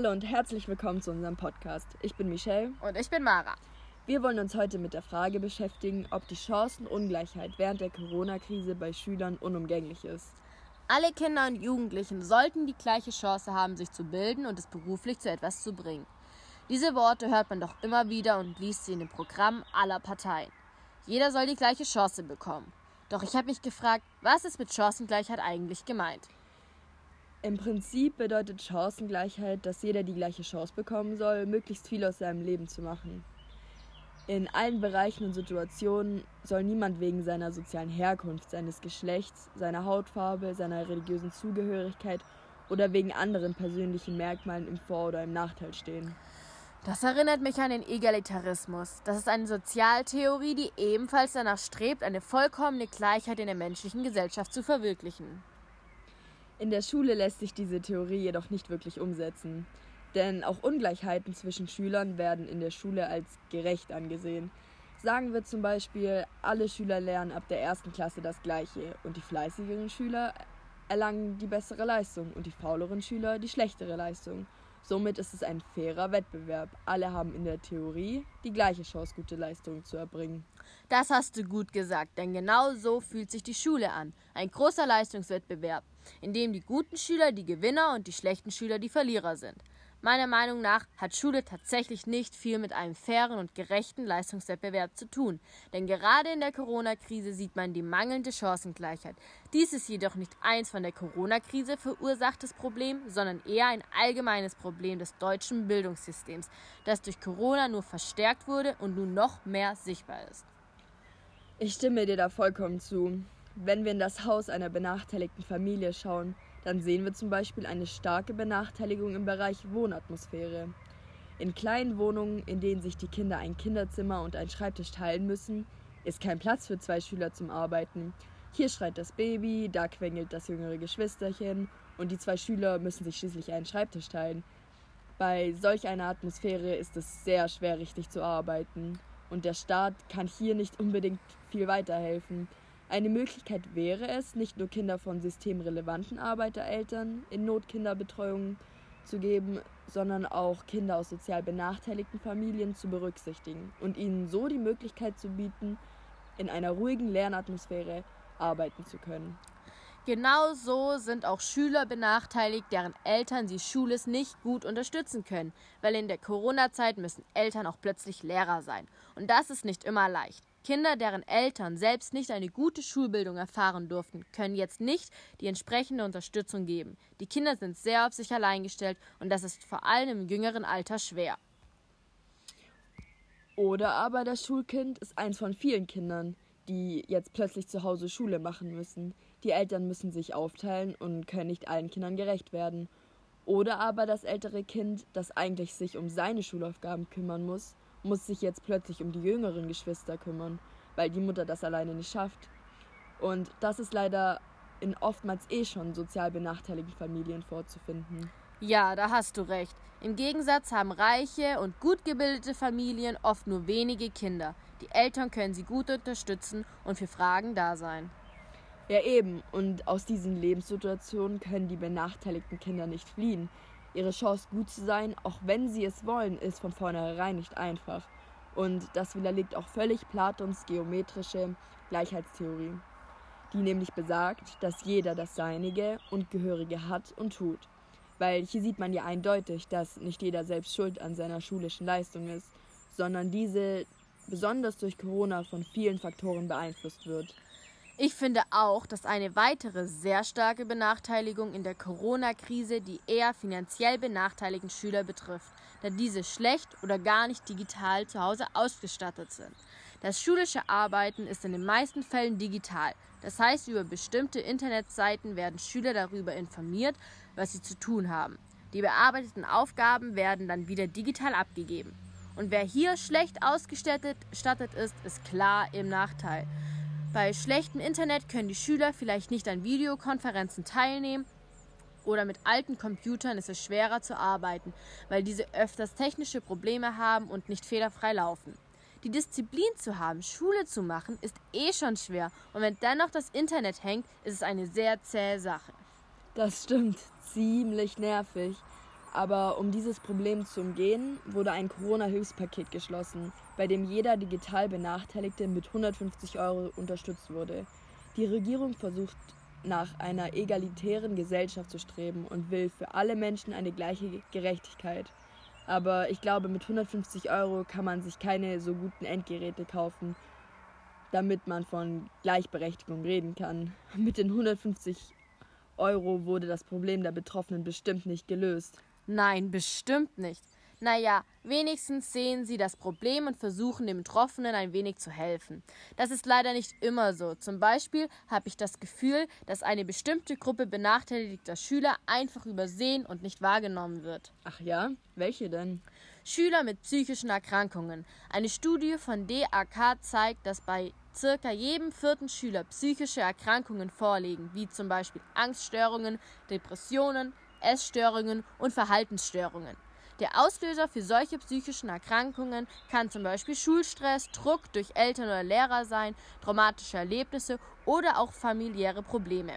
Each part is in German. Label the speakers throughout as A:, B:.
A: Hallo und herzlich willkommen zu unserem Podcast. Ich bin Michelle.
B: Und ich bin Mara.
A: Wir wollen uns heute mit der Frage beschäftigen, ob die Chancenungleichheit während der Corona-Krise bei Schülern unumgänglich ist.
B: Alle Kinder und Jugendlichen sollten die gleiche Chance haben, sich zu bilden und es beruflich zu etwas zu bringen. Diese Worte hört man doch immer wieder und liest sie in den Programmen aller Parteien. Jeder soll die gleiche Chance bekommen. Doch ich habe mich gefragt, was ist mit Chancengleichheit eigentlich gemeint?
A: Im Prinzip bedeutet Chancengleichheit, dass jeder die gleiche Chance bekommen soll, möglichst viel aus seinem Leben zu machen. In allen Bereichen und Situationen soll niemand wegen seiner sozialen Herkunft, seines Geschlechts, seiner Hautfarbe, seiner religiösen Zugehörigkeit oder wegen anderen persönlichen Merkmalen im Vor- oder im Nachteil stehen.
B: Das erinnert mich an den Egalitarismus. Das ist eine Sozialtheorie, die ebenfalls danach strebt, eine vollkommene Gleichheit in der menschlichen Gesellschaft zu verwirklichen.
A: In der Schule lässt sich diese Theorie jedoch nicht wirklich umsetzen. Denn auch Ungleichheiten zwischen Schülern werden in der Schule als gerecht angesehen. Sagen wir zum Beispiel, alle Schüler lernen ab der ersten Klasse das Gleiche und die fleißigeren Schüler erlangen die bessere Leistung und die fauleren Schüler die schlechtere Leistung. Somit ist es ein fairer Wettbewerb. Alle haben in der Theorie die gleiche Chance, gute Leistungen zu erbringen.
B: Das hast du gut gesagt, denn genau so fühlt sich die Schule an. Ein großer Leistungswettbewerb in dem die guten Schüler die Gewinner und die schlechten Schüler die Verlierer sind. Meiner Meinung nach hat Schule tatsächlich nicht viel mit einem fairen und gerechten Leistungswettbewerb zu tun, denn gerade in der Corona-Krise sieht man die mangelnde Chancengleichheit. Dies ist jedoch nicht eins von der Corona-Krise verursachtes Problem, sondern eher ein allgemeines Problem des deutschen Bildungssystems, das durch Corona nur verstärkt wurde und nun noch mehr sichtbar ist.
A: Ich stimme dir da vollkommen zu. Wenn wir in das Haus einer benachteiligten Familie schauen, dann sehen wir zum Beispiel eine starke Benachteiligung im Bereich Wohnatmosphäre. In kleinen Wohnungen, in denen sich die Kinder ein Kinderzimmer und einen Schreibtisch teilen müssen, ist kein Platz für zwei Schüler zum Arbeiten. Hier schreit das Baby, da quengelt das jüngere Geschwisterchen und die zwei Schüler müssen sich schließlich einen Schreibtisch teilen. Bei solch einer Atmosphäre ist es sehr schwer, richtig zu arbeiten. Und der Staat kann hier nicht unbedingt viel weiterhelfen. Eine Möglichkeit wäre es, nicht nur Kinder von systemrelevanten Arbeitereltern in Notkinderbetreuung zu geben, sondern auch Kinder aus sozial benachteiligten Familien zu berücksichtigen und ihnen so die Möglichkeit zu bieten, in einer ruhigen Lernatmosphäre arbeiten zu können.
B: Genau so sind auch Schüler benachteiligt, deren Eltern sie schulisch nicht gut unterstützen können, weil in der Corona-Zeit müssen Eltern auch plötzlich Lehrer sein. Und das ist nicht immer leicht. Kinder, deren Eltern selbst nicht eine gute Schulbildung erfahren durften, können jetzt nicht die entsprechende Unterstützung geben. Die Kinder sind sehr auf sich allein gestellt und das ist vor allem im jüngeren Alter schwer.
A: Oder aber das Schulkind ist eins von vielen Kindern, die jetzt plötzlich zu Hause Schule machen müssen. Die Eltern müssen sich aufteilen und können nicht allen Kindern gerecht werden. Oder aber das ältere Kind, das eigentlich sich um seine Schulaufgaben kümmern muss, muss sich jetzt plötzlich um die jüngeren Geschwister kümmern, weil die Mutter das alleine nicht schafft. Und das ist leider in oftmals eh schon sozial benachteiligten Familien vorzufinden.
B: Ja, da hast du recht. Im Gegensatz haben reiche und gut gebildete Familien oft nur wenige Kinder. Die Eltern können sie gut unterstützen und für Fragen da sein.
A: Ja eben, und aus diesen Lebenssituationen können die benachteiligten Kinder nicht fliehen. Ihre Chance gut zu sein, auch wenn sie es wollen, ist von vornherein nicht einfach. Und das widerlegt auch völlig Platons geometrische Gleichheitstheorie, die nämlich besagt, dass jeder das Seinige und Gehörige hat und tut. Weil hier sieht man ja eindeutig, dass nicht jeder selbst schuld an seiner schulischen Leistung ist, sondern diese besonders durch Corona von vielen Faktoren beeinflusst wird.
B: Ich finde auch, dass eine weitere sehr starke Benachteiligung in der Corona-Krise die eher finanziell benachteiligten Schüler betrifft, da diese schlecht oder gar nicht digital zu Hause ausgestattet sind. Das schulische Arbeiten ist in den meisten Fällen digital. Das heißt, über bestimmte Internetseiten werden Schüler darüber informiert, was sie zu tun haben. Die bearbeiteten Aufgaben werden dann wieder digital abgegeben. Und wer hier schlecht ausgestattet ist, ist klar im Nachteil. Bei schlechtem Internet können die Schüler vielleicht nicht an Videokonferenzen teilnehmen oder mit alten Computern ist es schwerer zu arbeiten, weil diese öfters technische Probleme haben und nicht fehlerfrei laufen. Die Disziplin zu haben, Schule zu machen, ist eh schon schwer und wenn dann noch das Internet hängt, ist es eine sehr zähe Sache.
A: Das stimmt, ziemlich nervig. Aber um dieses Problem zu umgehen, wurde ein Corona-Hilfspaket geschlossen, bei dem jeder digital Benachteiligte mit 150 Euro unterstützt wurde. Die Regierung versucht nach einer egalitären Gesellschaft zu streben und will für alle Menschen eine gleiche Gerechtigkeit. Aber ich glaube, mit 150 Euro kann man sich keine so guten Endgeräte kaufen, damit man von Gleichberechtigung reden kann. Mit den 150 Euro wurde das Problem der Betroffenen bestimmt nicht gelöst.
B: Nein, bestimmt nicht. Naja, wenigstens sehen sie das Problem und versuchen den Betroffenen ein wenig zu helfen. Das ist leider nicht immer so. Zum Beispiel habe ich das Gefühl, dass eine bestimmte Gruppe benachteiligter Schüler einfach übersehen und nicht wahrgenommen wird.
A: Ach ja? Welche denn?
B: Schüler mit psychischen Erkrankungen. Eine Studie von DAK zeigt, dass bei circa jedem vierten Schüler psychische Erkrankungen vorliegen, wie zum Beispiel Angststörungen, Depressionen, Essstörungen und Verhaltensstörungen. Der Auslöser für solche psychischen Erkrankungen kann zum Beispiel Schulstress, Druck durch Eltern oder Lehrer sein, traumatische Erlebnisse oder auch familiäre Probleme.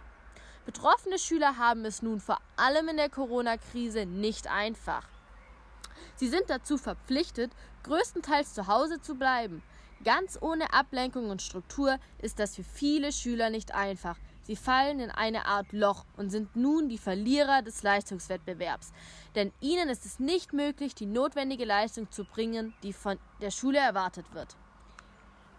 B: Betroffene Schüler haben es nun vor allem in der Corona-Krise nicht einfach. Sie sind dazu verpflichtet, größtenteils zu Hause zu bleiben. Ganz ohne Ablenkung und Struktur ist das für viele Schüler nicht einfach, Sie fallen in eine Art Loch und sind nun die Verlierer des Leistungswettbewerbs. Denn ihnen ist es nicht möglich, die notwendige Leistung zu bringen, die von der Schule erwartet wird.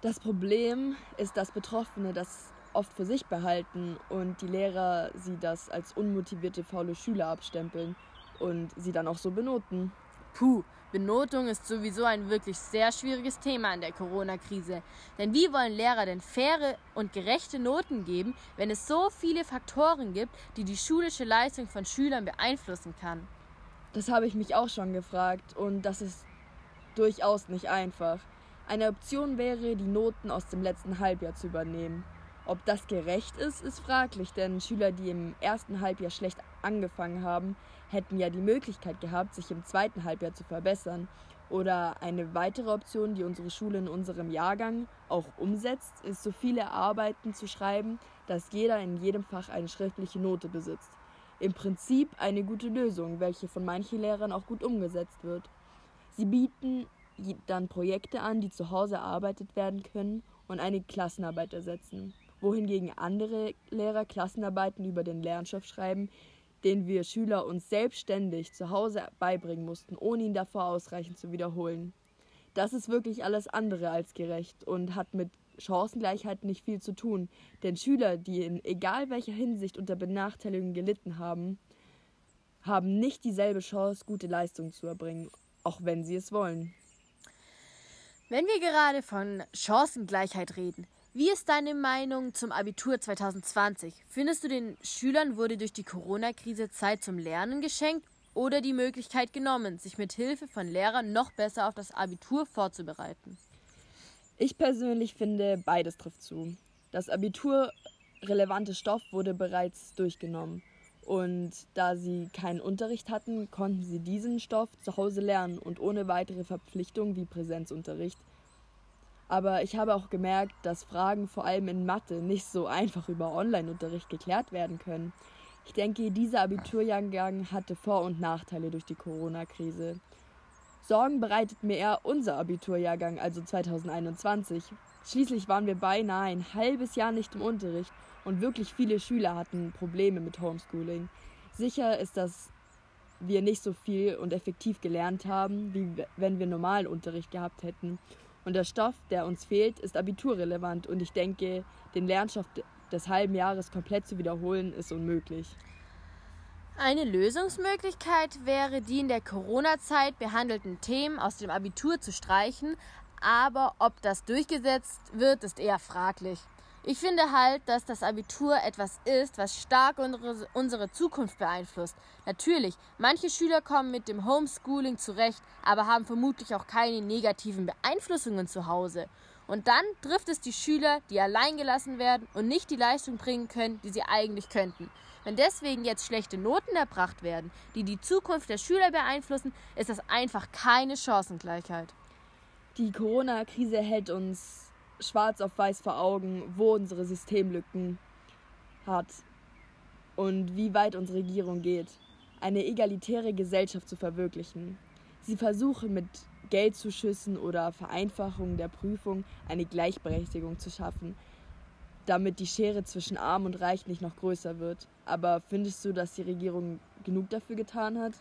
A: Das Problem ist, dass Betroffene das oft für sich behalten und die Lehrer sie das als unmotivierte faule Schüler abstempeln und sie dann auch so benoten.
B: Puh, Benotung ist sowieso ein wirklich sehr schwieriges Thema in der Corona-Krise. Denn wie wollen Lehrer denn faire und gerechte Noten geben, wenn es so viele Faktoren gibt, die die schulische Leistung von Schülern beeinflussen kann?
A: Das habe ich mich auch schon gefragt und das ist durchaus nicht einfach. Eine Option wäre, die Noten aus dem letzten Halbjahr zu übernehmen. Ob das gerecht ist, ist fraglich, denn Schüler, die im ersten Halbjahr schlecht angefangen haben, hätten ja die Möglichkeit gehabt, sich im zweiten Halbjahr zu verbessern. Oder eine weitere Option, die unsere Schule in unserem Jahrgang auch umsetzt, ist, so viele Arbeiten zu schreiben, dass jeder in jedem Fach eine schriftliche Note besitzt. Im Prinzip eine gute Lösung, welche von manchen Lehrern auch gut umgesetzt wird. Sie bieten dann Projekte an, die zu Hause erarbeitet werden können und eine Klassenarbeit ersetzen. Wohingegen andere Lehrer Klassenarbeiten über den Lernstoff schreiben, den wir Schüler uns selbstständig zu Hause beibringen mussten, ohne ihn davor ausreichend zu wiederholen. Das ist wirklich alles andere als gerecht und hat mit Chancengleichheit nicht viel zu tun, denn Schüler, die in egal welcher Hinsicht unter Benachteiligung gelitten haben, haben nicht dieselbe Chance, gute Leistungen zu erbringen, auch wenn sie es wollen.
B: Wenn wir gerade von Chancengleichheit reden, wie ist deine Meinung zum Abitur 2020? Findest du, den Schülern wurde durch die Corona-Krise Zeit zum Lernen geschenkt oder die Möglichkeit genommen, sich mit Hilfe von Lehrern noch besser auf das Abitur vorzubereiten?
A: Ich persönlich finde, beides trifft zu. Das Abitur relevante Stoff wurde bereits durchgenommen. Und da sie keinen Unterricht hatten, konnten sie diesen Stoff zu Hause lernen und ohne weitere Verpflichtung wie Präsenzunterricht aber ich habe auch gemerkt, dass Fragen vor allem in Mathe nicht so einfach über Online-Unterricht geklärt werden können. Ich denke, dieser Abiturjahrgang hatte Vor- und Nachteile durch die Corona-Krise. Sorgen bereitet mir eher unser Abiturjahrgang, also 2021. Schließlich waren wir beinahe ein halbes Jahr nicht im Unterricht und wirklich viele Schüler hatten Probleme mit Homeschooling. Sicher ist, dass wir nicht so viel und effektiv gelernt haben, wie wenn wir normalen Unterricht gehabt hätten. Und der Stoff, der uns fehlt, ist abiturrelevant und ich denke, den Lernstoff des halben Jahres komplett zu wiederholen, ist unmöglich.
B: Eine Lösungsmöglichkeit wäre, die in der Corona-Zeit behandelten Themen aus dem Abitur zu streichen, aber ob das durchgesetzt wird, ist eher fraglich. Ich finde halt, dass das Abitur etwas ist, was stark unsere, Zukunft beeinflusst. Natürlich, manche Schüler kommen mit dem Homeschooling zurecht, aber haben vermutlich auch keine negativen Beeinflussungen zu Hause. Und dann trifft es die Schüler, die allein gelassen werden und nicht die Leistung bringen können, die sie eigentlich könnten. Wenn deswegen jetzt schlechte Noten erbracht werden, die die Zukunft der Schüler beeinflussen, ist das einfach keine Chancengleichheit.
A: Die Corona-Krise hält uns schwarz auf weiß vor Augen, wo unsere Systemlücken hat und wie weit unsere Regierung geht. eine egalitäre Gesellschaft zu verwirklichen. Sie versuchen mit Geldzuschüssen oder Vereinfachung der Prüfung eine Gleichberechtigung zu schaffen, damit die Schere zwischen Arm und Reich nicht noch größer wird. Aber findest du, dass die Regierung genug dafür getan hat?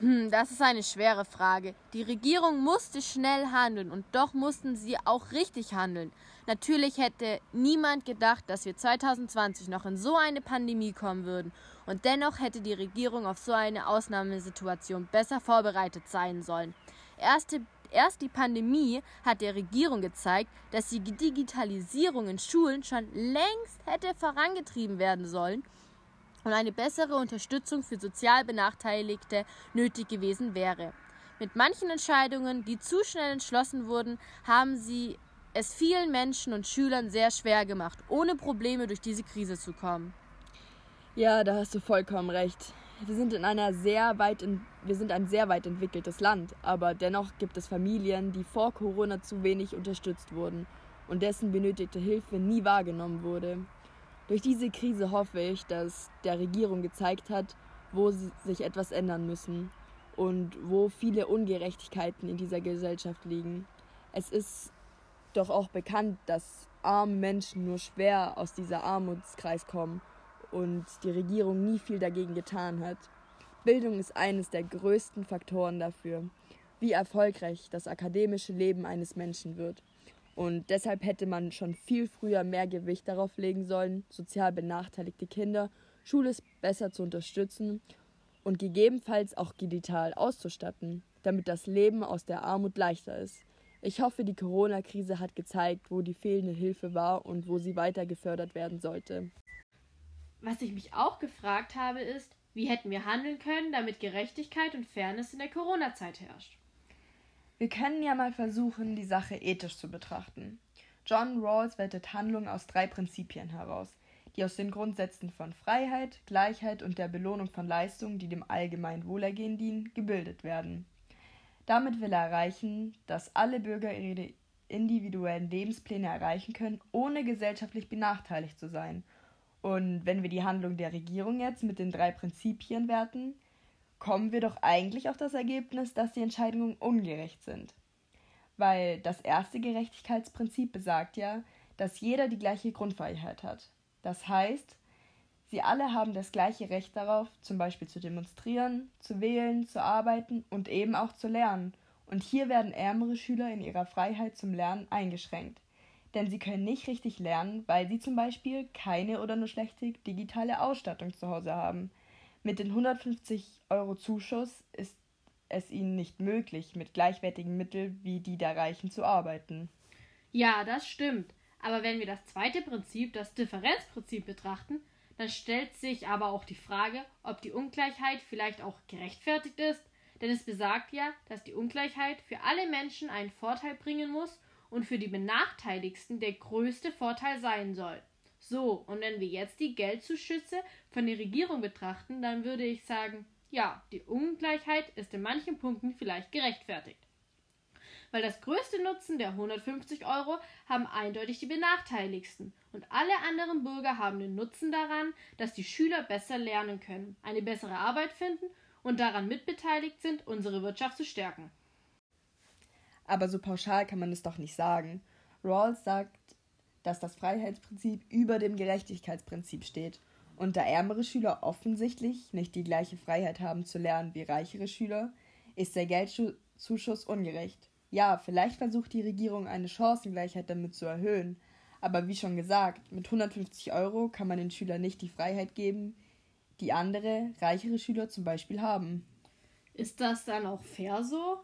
B: Hm, das ist eine schwere Frage. Die Regierung musste schnell handeln und doch mussten sie auch richtig handeln. Natürlich hätte niemand gedacht, dass wir 2020 noch in so eine Pandemie kommen würden und dennoch hätte die Regierung auf so eine Ausnahmesituation besser vorbereitet sein sollen. Erste Erst die Pandemie hat der Regierung gezeigt, dass die Digitalisierung in Schulen schon längst hätte vorangetrieben werden sollen und eine bessere Unterstützung für sozial Benachteiligte nötig gewesen wäre. Mit manchen Entscheidungen, die zu schnell entschlossen wurden, haben sie es vielen Menschen und Schülern sehr schwer gemacht, ohne Probleme durch diese Krise zu kommen.
A: Ja, da hast du vollkommen recht. Wir sind in einer sehr weit in, wir sind ein sehr weit entwickeltes Land, aber dennoch gibt es Familien, die vor Corona zu wenig unterstützt wurden und dessen benötigte Hilfe nie wahrgenommen wurde. Durch diese Krise hoffe ich, dass der Regierung gezeigt hat, wo sich etwas ändern müssen und wo viele Ungerechtigkeiten in dieser Gesellschaft liegen. Es ist doch auch bekannt, dass arme Menschen nur schwer aus dieser Armutskreis kommen und die Regierung nie viel dagegen getan hat. Bildung ist eines der größten Faktoren dafür, wie erfolgreich das akademische Leben eines Menschen wird. Und deshalb hätte man schon viel früher mehr Gewicht darauf legen sollen, sozial benachteiligte Kinder schulisch besser zu unterstützen und gegebenenfalls auch digital auszustatten, damit das Leben aus der Armut leichter ist. Ich hoffe, die Corona-Krise hat gezeigt, wo die fehlende Hilfe war und wo sie weiter gefördert werden sollte.
B: Was ich mich auch gefragt habe, ist, wie hätten wir handeln können, damit Gerechtigkeit und Fairness in der Corona-Zeit herrscht?
A: Wir können ja mal versuchen, die Sache ethisch zu betrachten. John Rawls wertet Handlungen aus drei Prinzipien heraus, die aus den Grundsätzen von Freiheit, Gleichheit und der Belohnung von Leistungen, die dem allgemeinen Wohlergehen dienen, gebildet werden. Damit will er erreichen, dass alle Bürger ihre individuellen Lebenspläne erreichen können, ohne gesellschaftlich benachteiligt zu sein. Und wenn wir die Handlung der Regierung jetzt mit den drei Prinzipien werten, kommen wir doch eigentlich auf das Ergebnis, dass die Entscheidungen ungerecht sind. Weil das erste Gerechtigkeitsprinzip besagt ja, dass jeder die gleiche Grundfreiheit hat. Das heißt, sie alle haben das gleiche Recht darauf, zum Beispiel zu demonstrieren, zu wählen, zu arbeiten und eben auch zu lernen. Und hier werden ärmere Schüler in ihrer Freiheit zum Lernen eingeschränkt. Denn sie können nicht richtig lernen, weil sie zum Beispiel keine oder nur schlechte digitale Ausstattung zu Hause haben. Mit den 150 Euro Zuschuss ist es ihnen nicht möglich, mit gleichwertigen Mitteln wie die der Reichen zu arbeiten.
B: Ja, das stimmt. Aber wenn wir das zweite Prinzip, das Differenzprinzip, betrachten, dann stellt sich aber auch die Frage, ob die Ungleichheit vielleicht auch gerechtfertigt ist, denn es besagt ja, dass die Ungleichheit für alle Menschen einen Vorteil bringen muss und für die Benachteiligsten der größte Vorteil sein soll. So, und wenn wir jetzt die Geldzuschüsse von der Regierung betrachten, dann würde ich sagen, ja, die Ungleichheit ist in manchen Punkten vielleicht gerechtfertigt. Weil das größte Nutzen der 150 Euro haben eindeutig die Benachteiligsten und alle anderen Bürger haben den Nutzen daran, dass die Schüler besser lernen können, eine bessere Arbeit finden und daran mitbeteiligt sind, unsere Wirtschaft zu stärken.
A: Aber so pauschal kann man es doch nicht sagen. Rawls sagt, dass das Freiheitsprinzip über dem Gerechtigkeitsprinzip steht und da ärmere Schüler offensichtlich nicht die gleiche Freiheit haben zu lernen wie reichere Schüler, ist der Geldzuschuss ungerecht. Ja, vielleicht versucht die Regierung eine Chancengleichheit damit zu erhöhen, aber wie schon gesagt, mit 150 Euro kann man den Schülern nicht die Freiheit geben, die andere, reichere Schüler zum Beispiel haben.
B: Ist das dann auch fair so?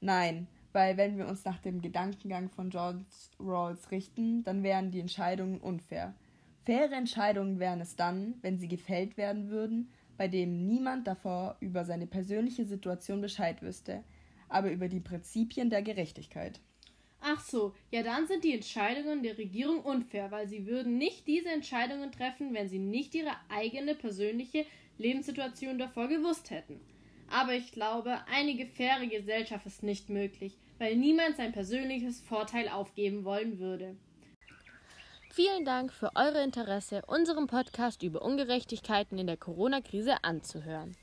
A: Nein, weil wenn wir uns nach dem Gedankengang von George Rawls richten, dann wären die Entscheidungen unfair. Faire Entscheidungen wären es dann, wenn sie gefällt werden würden, bei dem niemand davor über seine persönliche Situation Bescheid wüsste, aber über die Prinzipien der Gerechtigkeit.
B: Ach so, ja dann sind die Entscheidungen der Regierung unfair, weil sie würden nicht diese Entscheidungen treffen, wenn sie nicht ihre eigene persönliche Lebenssituation davor gewusst hätten. Aber ich glaube, eine faire Gesellschaft ist nicht möglich, weil niemand sein persönliches Vorteil aufgeben wollen würde. Vielen Dank für eure Interesse, unserem Podcast über Ungerechtigkeiten in der Corona-Krise anzuhören.